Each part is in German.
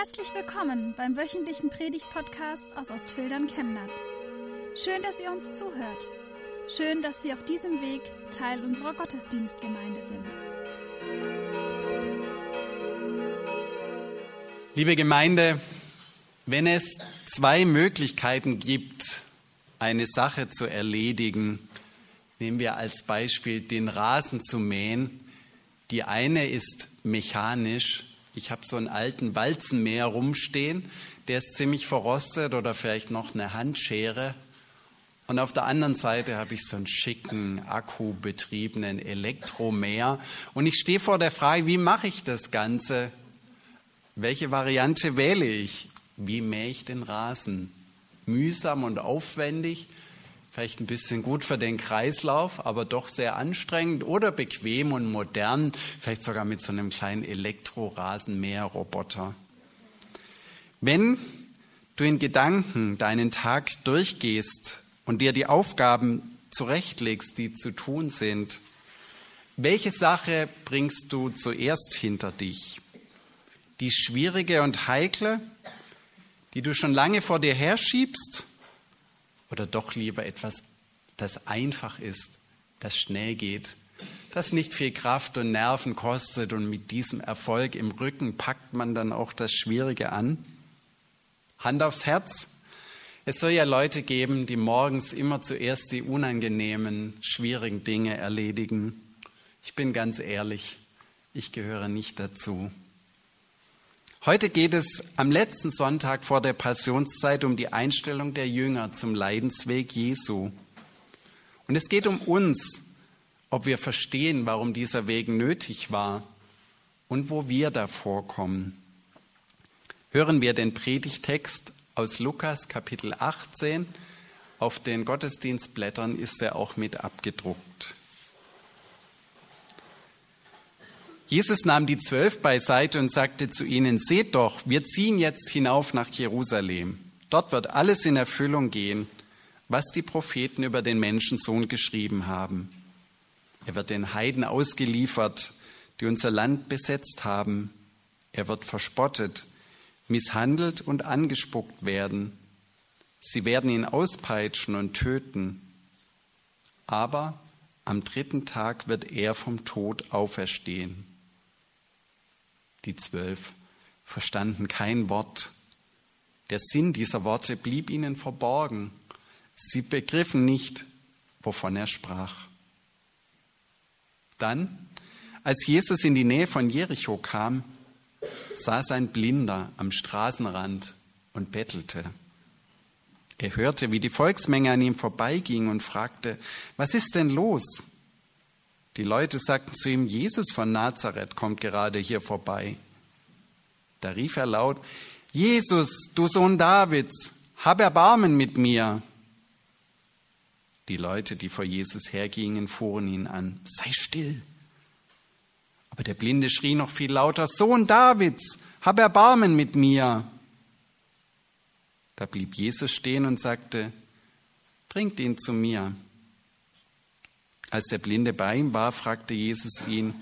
Herzlich willkommen beim wöchentlichen Predigt-Podcast aus Ostfildern Chemnat. Schön, dass ihr uns zuhört. Schön, dass Sie auf diesem Weg Teil unserer Gottesdienstgemeinde sind. Liebe Gemeinde, wenn es zwei Möglichkeiten gibt, eine Sache zu erledigen, nehmen wir als Beispiel den Rasen zu mähen. Die eine ist mechanisch ich habe so einen alten Walzenmäher rumstehen, der ist ziemlich verrostet oder vielleicht noch eine Handschere. Und auf der anderen Seite habe ich so einen schicken, akkubetriebenen Elektromäher. Und ich stehe vor der Frage, wie mache ich das Ganze? Welche Variante wähle ich? Wie mähe ich den Rasen? Mühsam und aufwendig vielleicht ein bisschen gut für den Kreislauf, aber doch sehr anstrengend oder bequem und modern, vielleicht sogar mit so einem kleinen Elektrorasenmäherroboter. Wenn du in Gedanken deinen Tag durchgehst und dir die Aufgaben zurechtlegst, die zu tun sind, welche Sache bringst du zuerst hinter dich? Die schwierige und heikle, die du schon lange vor dir herschiebst? Oder doch lieber etwas, das einfach ist, das schnell geht, das nicht viel Kraft und Nerven kostet und mit diesem Erfolg im Rücken packt man dann auch das Schwierige an? Hand aufs Herz. Es soll ja Leute geben, die morgens immer zuerst die unangenehmen, schwierigen Dinge erledigen. Ich bin ganz ehrlich, ich gehöre nicht dazu. Heute geht es am letzten Sonntag vor der Passionszeit um die Einstellung der Jünger zum Leidensweg Jesu. Und es geht um uns, ob wir verstehen, warum dieser Weg nötig war und wo wir davor kommen. Hören wir den Predigtext aus Lukas Kapitel 18. Auf den Gottesdienstblättern ist er auch mit abgedruckt. Jesus nahm die Zwölf beiseite und sagte zu ihnen, seht doch, wir ziehen jetzt hinauf nach Jerusalem. Dort wird alles in Erfüllung gehen, was die Propheten über den Menschensohn geschrieben haben. Er wird den Heiden ausgeliefert, die unser Land besetzt haben. Er wird verspottet, misshandelt und angespuckt werden. Sie werden ihn auspeitschen und töten. Aber am dritten Tag wird er vom Tod auferstehen. Die zwölf verstanden kein Wort. Der Sinn dieser Worte blieb ihnen verborgen. Sie begriffen nicht, wovon er sprach. Dann, als Jesus in die Nähe von Jericho kam, saß ein Blinder am Straßenrand und bettelte. Er hörte, wie die Volksmenge an ihm vorbeiging und fragte, was ist denn los? Die Leute sagten zu ihm, Jesus von Nazareth kommt gerade hier vorbei. Da rief er laut, Jesus, du Sohn Davids, hab Erbarmen mit mir. Die Leute, die vor Jesus hergingen, fuhren ihn an, sei still. Aber der Blinde schrie noch viel lauter, Sohn Davids, hab Erbarmen mit mir. Da blieb Jesus stehen und sagte, bringt ihn zu mir. Als der Blinde bei ihm war, fragte Jesus ihn,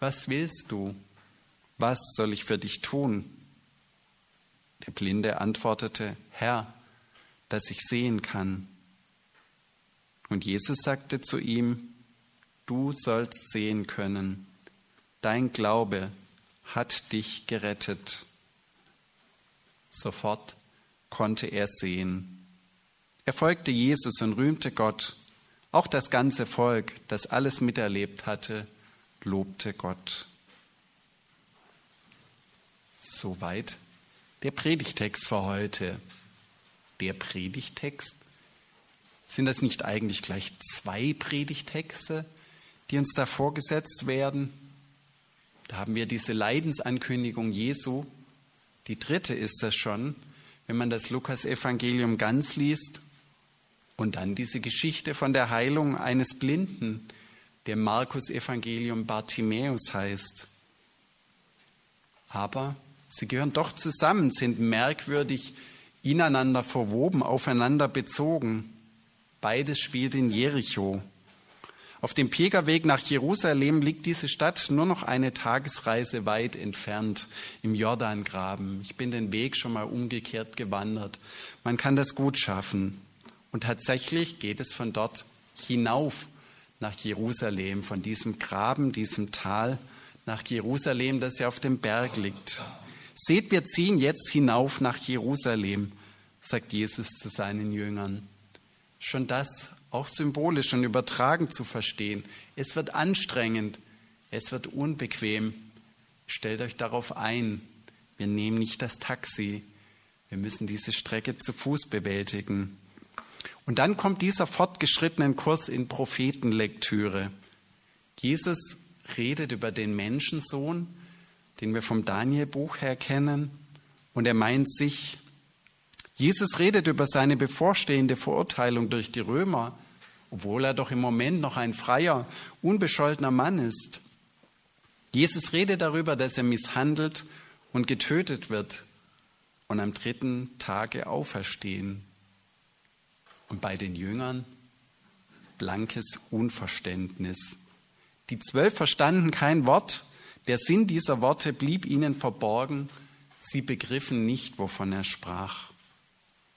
was willst du? Was soll ich für dich tun? Der Blinde antwortete, Herr, dass ich sehen kann. Und Jesus sagte zu ihm, du sollst sehen können, dein Glaube hat dich gerettet. Sofort konnte er sehen. Er folgte Jesus und rühmte Gott. Auch das ganze Volk, das alles miterlebt hatte, lobte Gott. Soweit der Predigtext für heute. Der Predigtext sind das nicht eigentlich gleich zwei Predigtexte, die uns da vorgesetzt werden? Da haben wir diese Leidensankündigung Jesu. Die dritte ist das schon, wenn man das Lukas-Evangelium ganz liest. Und dann diese Geschichte von der Heilung eines Blinden, der Markus-Evangelium Bartimäus heißt. Aber sie gehören doch zusammen, sind merkwürdig ineinander verwoben, aufeinander bezogen. Beides spielt in Jericho. Auf dem Pilgerweg nach Jerusalem liegt diese Stadt nur noch eine Tagesreise weit entfernt im Jordangraben. Ich bin den Weg schon mal umgekehrt gewandert. Man kann das gut schaffen. Und tatsächlich geht es von dort hinauf nach Jerusalem, von diesem Graben, diesem Tal nach Jerusalem, das ja auf dem Berg liegt. Seht, wir ziehen jetzt hinauf nach Jerusalem, sagt Jesus zu seinen Jüngern. Schon das auch symbolisch und übertragen zu verstehen. Es wird anstrengend, es wird unbequem. Stellt euch darauf ein, wir nehmen nicht das Taxi, wir müssen diese Strecke zu Fuß bewältigen. Und dann kommt dieser fortgeschrittene Kurs in Prophetenlektüre. Jesus redet über den Menschensohn, den wir vom Danielbuch her kennen, und er meint sich. Jesus redet über seine bevorstehende Verurteilung durch die Römer, obwohl er doch im Moment noch ein freier, unbescholtener Mann ist. Jesus redet darüber, dass er misshandelt und getötet wird und am dritten Tage auferstehen. Und bei den Jüngern blankes Unverständnis. Die Zwölf verstanden kein Wort. Der Sinn dieser Worte blieb ihnen verborgen. Sie begriffen nicht, wovon er sprach.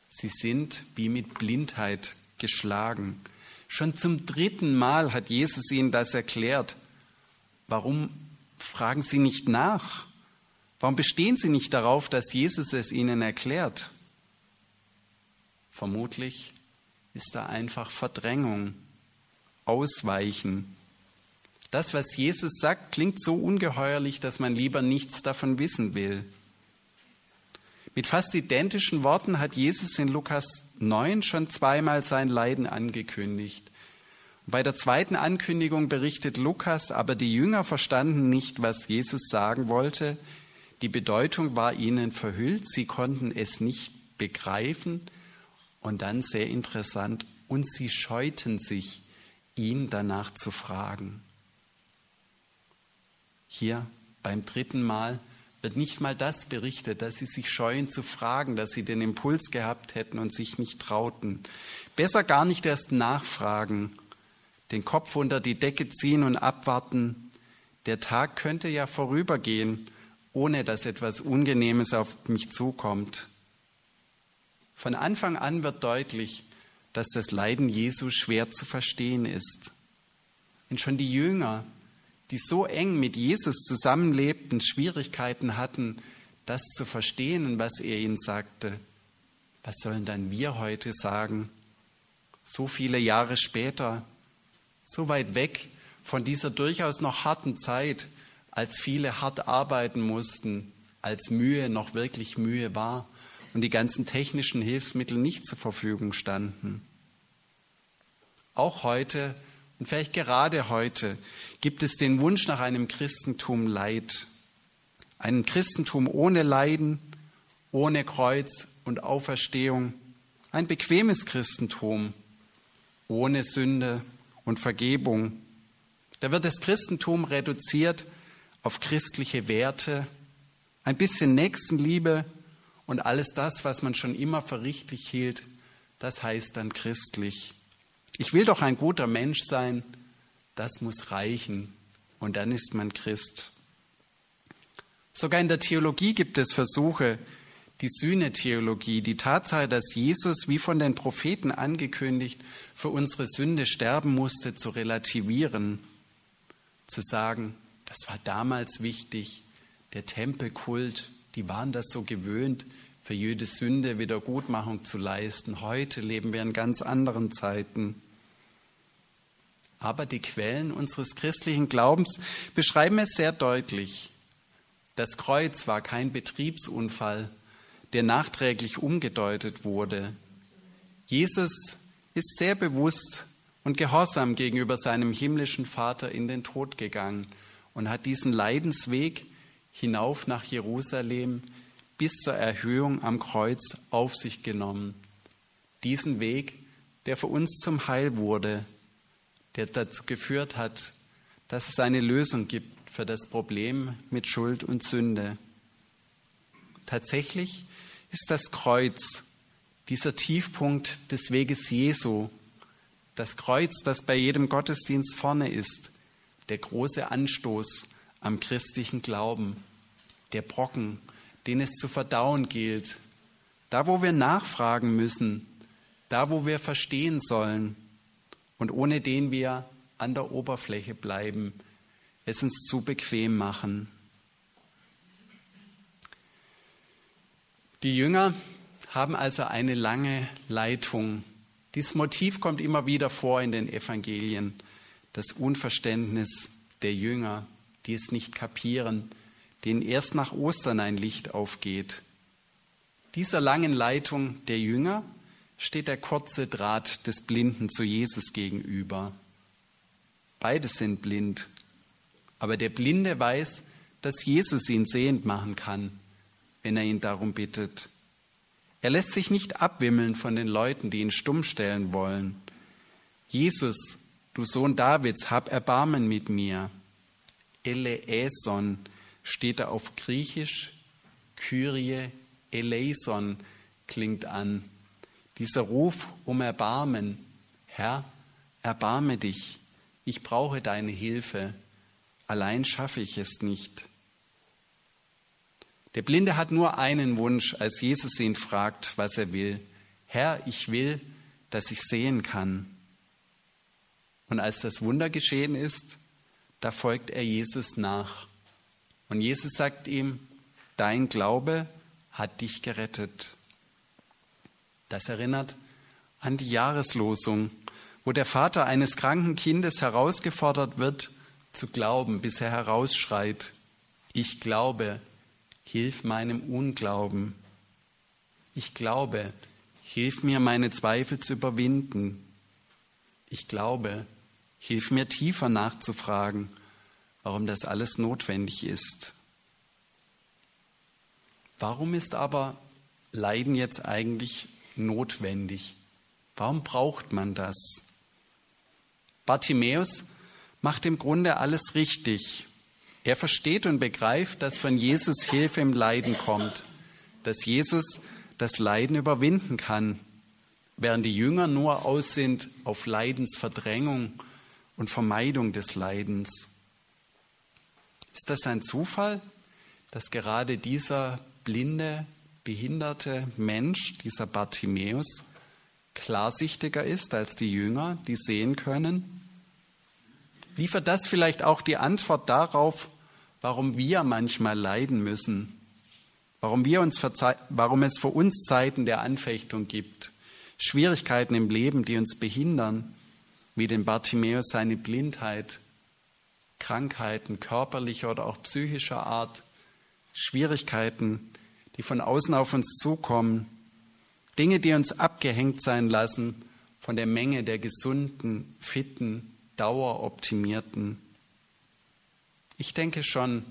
Sie sind wie mit Blindheit geschlagen. Schon zum dritten Mal hat Jesus ihnen das erklärt. Warum fragen Sie nicht nach? Warum bestehen Sie nicht darauf, dass Jesus es Ihnen erklärt? Vermutlich ist da einfach Verdrängung, Ausweichen. Das, was Jesus sagt, klingt so ungeheuerlich, dass man lieber nichts davon wissen will. Mit fast identischen Worten hat Jesus in Lukas 9 schon zweimal sein Leiden angekündigt. Bei der zweiten Ankündigung berichtet Lukas, aber die Jünger verstanden nicht, was Jesus sagen wollte. Die Bedeutung war ihnen verhüllt, sie konnten es nicht begreifen. Und dann sehr interessant, und sie scheuten sich, ihn danach zu fragen. Hier beim dritten Mal wird nicht mal das berichtet, dass sie sich scheuen zu fragen, dass sie den Impuls gehabt hätten und sich nicht trauten. Besser gar nicht erst nachfragen, den Kopf unter die Decke ziehen und abwarten. Der Tag könnte ja vorübergehen, ohne dass etwas Ungenehmes auf mich zukommt. Von Anfang an wird deutlich, dass das Leiden Jesu schwer zu verstehen ist. Und schon die Jünger, die so eng mit Jesus zusammenlebten, Schwierigkeiten hatten, das zu verstehen, was er ihnen sagte. Was sollen dann wir heute sagen? So viele Jahre später, so weit weg von dieser durchaus noch harten Zeit, als viele hart arbeiten mussten, als Mühe noch wirklich Mühe war und die ganzen technischen Hilfsmittel nicht zur Verfügung standen. Auch heute und vielleicht gerade heute gibt es den Wunsch nach einem Christentum Leid. Ein Christentum ohne Leiden, ohne Kreuz und Auferstehung. Ein bequemes Christentum ohne Sünde und Vergebung. Da wird das Christentum reduziert auf christliche Werte, ein bisschen Nächstenliebe und alles das, was man schon immer für richtig hielt, das heißt dann christlich. Ich will doch ein guter Mensch sein, das muss reichen und dann ist man Christ. Sogar in der Theologie gibt es Versuche, die Sühnetheologie, die Tatsache, dass Jesus, wie von den Propheten angekündigt, für unsere Sünde sterben musste, zu relativieren, zu sagen, das war damals wichtig, der Tempelkult, die waren das so gewöhnt, für jede Sünde Wiedergutmachung zu leisten. Heute leben wir in ganz anderen Zeiten. Aber die Quellen unseres christlichen Glaubens beschreiben es sehr deutlich. Das Kreuz war kein Betriebsunfall, der nachträglich umgedeutet wurde. Jesus ist sehr bewusst und gehorsam gegenüber seinem himmlischen Vater in den Tod gegangen und hat diesen Leidensweg hinauf nach Jerusalem bis zur Erhöhung am Kreuz auf sich genommen. Diesen Weg, der für uns zum Heil wurde, der dazu geführt hat, dass es eine Lösung gibt für das Problem mit Schuld und Sünde. Tatsächlich ist das Kreuz dieser Tiefpunkt des Weges Jesu, das Kreuz, das bei jedem Gottesdienst vorne ist, der große Anstoß am christlichen Glauben, der Brocken, den es zu verdauen gilt, da wo wir nachfragen müssen, da wo wir verstehen sollen und ohne den wir an der Oberfläche bleiben, es uns zu bequem machen. Die Jünger haben also eine lange Leitung. Dieses Motiv kommt immer wieder vor in den Evangelien, das Unverständnis der Jünger, die es nicht kapieren, denen erst nach Ostern ein Licht aufgeht. Dieser langen Leitung der Jünger steht der kurze Draht des Blinden zu Jesus gegenüber. Beide sind blind, aber der Blinde weiß, dass Jesus ihn sehend machen kann, wenn er ihn darum bittet. Er lässt sich nicht abwimmeln von den Leuten, die ihn stumm stellen wollen. Jesus, du Sohn Davids, hab Erbarmen mit mir. Eleison steht da auf Griechisch, Kyrie eleison klingt an. Dieser Ruf um Erbarmen, Herr, erbarme dich, ich brauche deine Hilfe, allein schaffe ich es nicht. Der Blinde hat nur einen Wunsch, als Jesus ihn fragt, was er will. Herr, ich will, dass ich sehen kann. Und als das Wunder geschehen ist, da folgt er Jesus nach. Und Jesus sagt ihm, dein Glaube hat dich gerettet. Das erinnert an die Jahreslosung, wo der Vater eines kranken Kindes herausgefordert wird, zu glauben, bis er herausschreit, ich glaube, hilf meinem Unglauben. Ich glaube, hilf mir meine Zweifel zu überwinden. Ich glaube, hilf mir tiefer nachzufragen, warum das alles notwendig ist. Warum ist aber Leiden jetzt eigentlich notwendig? Warum braucht man das? Bartimäus macht im Grunde alles richtig. Er versteht und begreift, dass von Jesus Hilfe im Leiden kommt, dass Jesus das Leiden überwinden kann, während die Jünger nur aus sind auf Leidensverdrängung und Vermeidung des Leidens. Ist das ein Zufall, dass gerade dieser blinde, behinderte Mensch, dieser Bartimäus, klarsichtiger ist als die Jünger, die sehen können? Liefert das vielleicht auch die Antwort darauf, warum wir manchmal leiden müssen? Warum, wir uns warum es für uns Zeiten der Anfechtung gibt? Schwierigkeiten im Leben, die uns behindern, wie den Bartimäus seine Blindheit, Krankheiten körperlicher oder auch psychischer Art, Schwierigkeiten, die von außen auf uns zukommen, Dinge, die uns abgehängt sein lassen von der Menge der gesunden, fitten, daueroptimierten. Ich denke schon,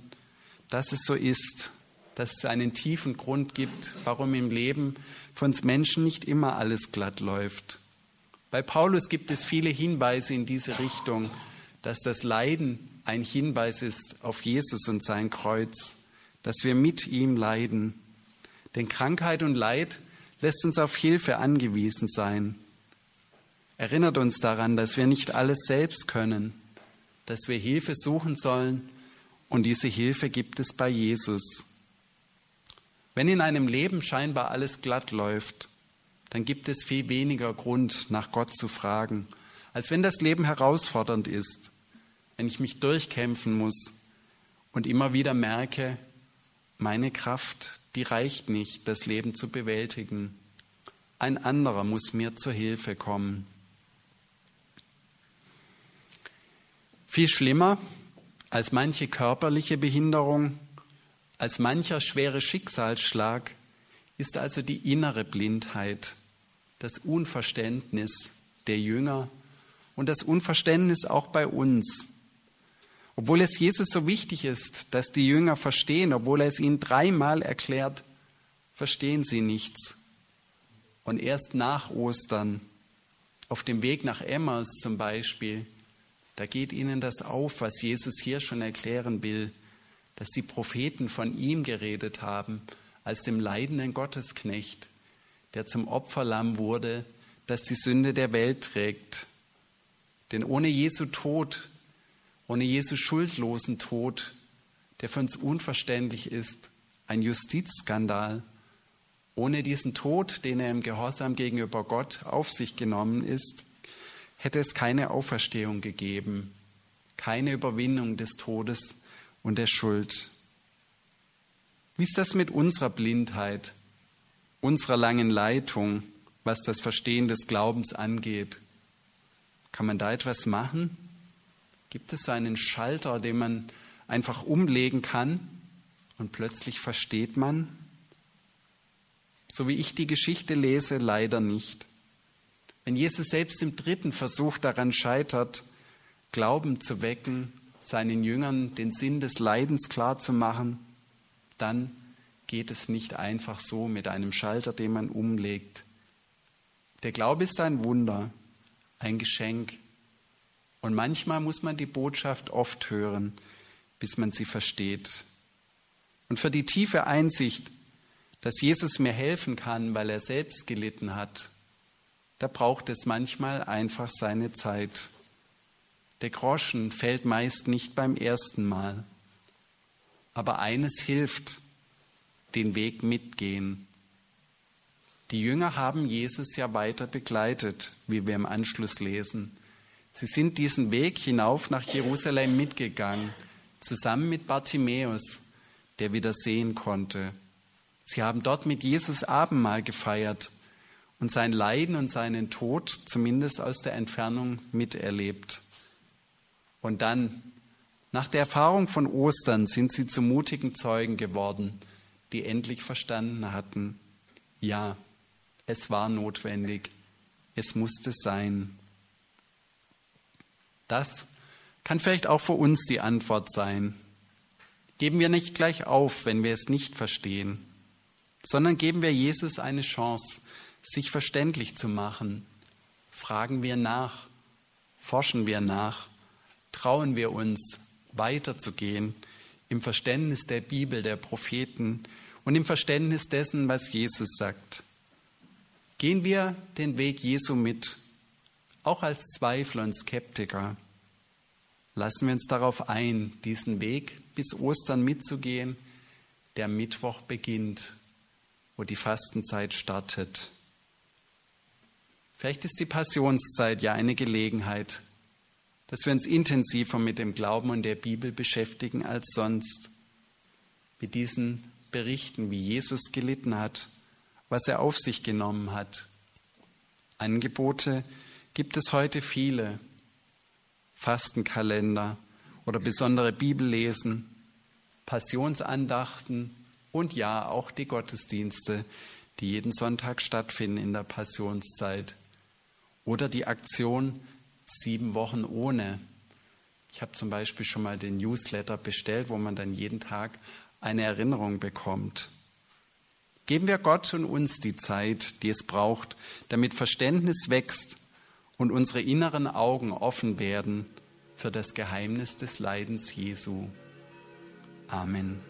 dass es so ist, dass es einen tiefen Grund gibt, warum im Leben von uns Menschen nicht immer alles glatt läuft. Bei Paulus gibt es viele Hinweise in diese Richtung, dass das Leiden ein Hinweis ist auf Jesus und sein Kreuz dass wir mit ihm leiden. Denn Krankheit und Leid lässt uns auf Hilfe angewiesen sein. Erinnert uns daran, dass wir nicht alles selbst können, dass wir Hilfe suchen sollen und diese Hilfe gibt es bei Jesus. Wenn in einem Leben scheinbar alles glatt läuft, dann gibt es viel weniger Grund, nach Gott zu fragen, als wenn das Leben herausfordernd ist, wenn ich mich durchkämpfen muss und immer wieder merke, meine Kraft, die reicht nicht, das Leben zu bewältigen. Ein anderer muss mir zur Hilfe kommen. Viel schlimmer als manche körperliche Behinderung, als mancher schwere Schicksalsschlag ist also die innere Blindheit, das Unverständnis der Jünger und das Unverständnis auch bei uns. Obwohl es Jesus so wichtig ist, dass die Jünger verstehen, obwohl er es ihnen dreimal erklärt, verstehen sie nichts. Und erst nach Ostern, auf dem Weg nach Emmaus zum Beispiel, da geht ihnen das auf, was Jesus hier schon erklären will, dass die Propheten von ihm geredet haben, als dem leidenden Gottesknecht, der zum Opferlamm wurde, das die Sünde der Welt trägt. Denn ohne Jesu Tod, ohne Jesu schuldlosen Tod, der für uns unverständlich ist, ein Justizskandal, ohne diesen Tod, den er im Gehorsam gegenüber Gott auf sich genommen ist, hätte es keine Auferstehung gegeben, keine Überwindung des Todes und der Schuld. Wie ist das mit unserer Blindheit, unserer langen Leitung, was das Verstehen des Glaubens angeht? Kann man da etwas machen? Gibt es so einen Schalter, den man einfach umlegen kann und plötzlich versteht man? So wie ich die Geschichte lese, leider nicht. Wenn Jesus selbst im dritten Versuch daran scheitert, Glauben zu wecken, seinen Jüngern den Sinn des Leidens klarzumachen, dann geht es nicht einfach so mit einem Schalter, den man umlegt. Der Glaube ist ein Wunder, ein Geschenk. Und manchmal muss man die Botschaft oft hören, bis man sie versteht. Und für die tiefe Einsicht, dass Jesus mir helfen kann, weil er selbst gelitten hat, da braucht es manchmal einfach seine Zeit. Der Groschen fällt meist nicht beim ersten Mal. Aber eines hilft, den Weg mitgehen. Die Jünger haben Jesus ja weiter begleitet, wie wir im Anschluss lesen. Sie sind diesen Weg hinauf nach Jerusalem mitgegangen, zusammen mit Bartimäus, der wieder sehen konnte. Sie haben dort mit Jesus Abendmahl gefeiert und sein Leiden und seinen Tod zumindest aus der Entfernung miterlebt. Und dann, nach der Erfahrung von Ostern, sind sie zu mutigen Zeugen geworden, die endlich verstanden hatten, ja, es war notwendig, es musste sein. Das kann vielleicht auch für uns die Antwort sein. Geben wir nicht gleich auf, wenn wir es nicht verstehen, sondern geben wir Jesus eine Chance, sich verständlich zu machen. Fragen wir nach, forschen wir nach trauen wir uns weiterzugehen im Verständnis der Bibel, der Propheten und im Verständnis dessen, was Jesus sagt. Gehen wir den Weg Jesu mit, auch als Zweifler und Skeptiker. Lassen wir uns darauf ein, diesen Weg bis Ostern mitzugehen, der Mittwoch beginnt, wo die Fastenzeit startet. Vielleicht ist die Passionszeit ja eine Gelegenheit, dass wir uns intensiver mit dem Glauben und der Bibel beschäftigen als sonst. Mit diesen Berichten, wie Jesus gelitten hat, was er auf sich genommen hat. Angebote gibt es heute viele. Fastenkalender oder besondere Bibellesen, Passionsandachten und ja auch die Gottesdienste, die jeden Sonntag stattfinden in der Passionszeit. Oder die Aktion sieben Wochen ohne. Ich habe zum Beispiel schon mal den Newsletter bestellt, wo man dann jeden Tag eine Erinnerung bekommt. Geben wir Gott und uns die Zeit, die es braucht, damit Verständnis wächst und unsere inneren Augen offen werden für das Geheimnis des Leidens Jesu. Amen.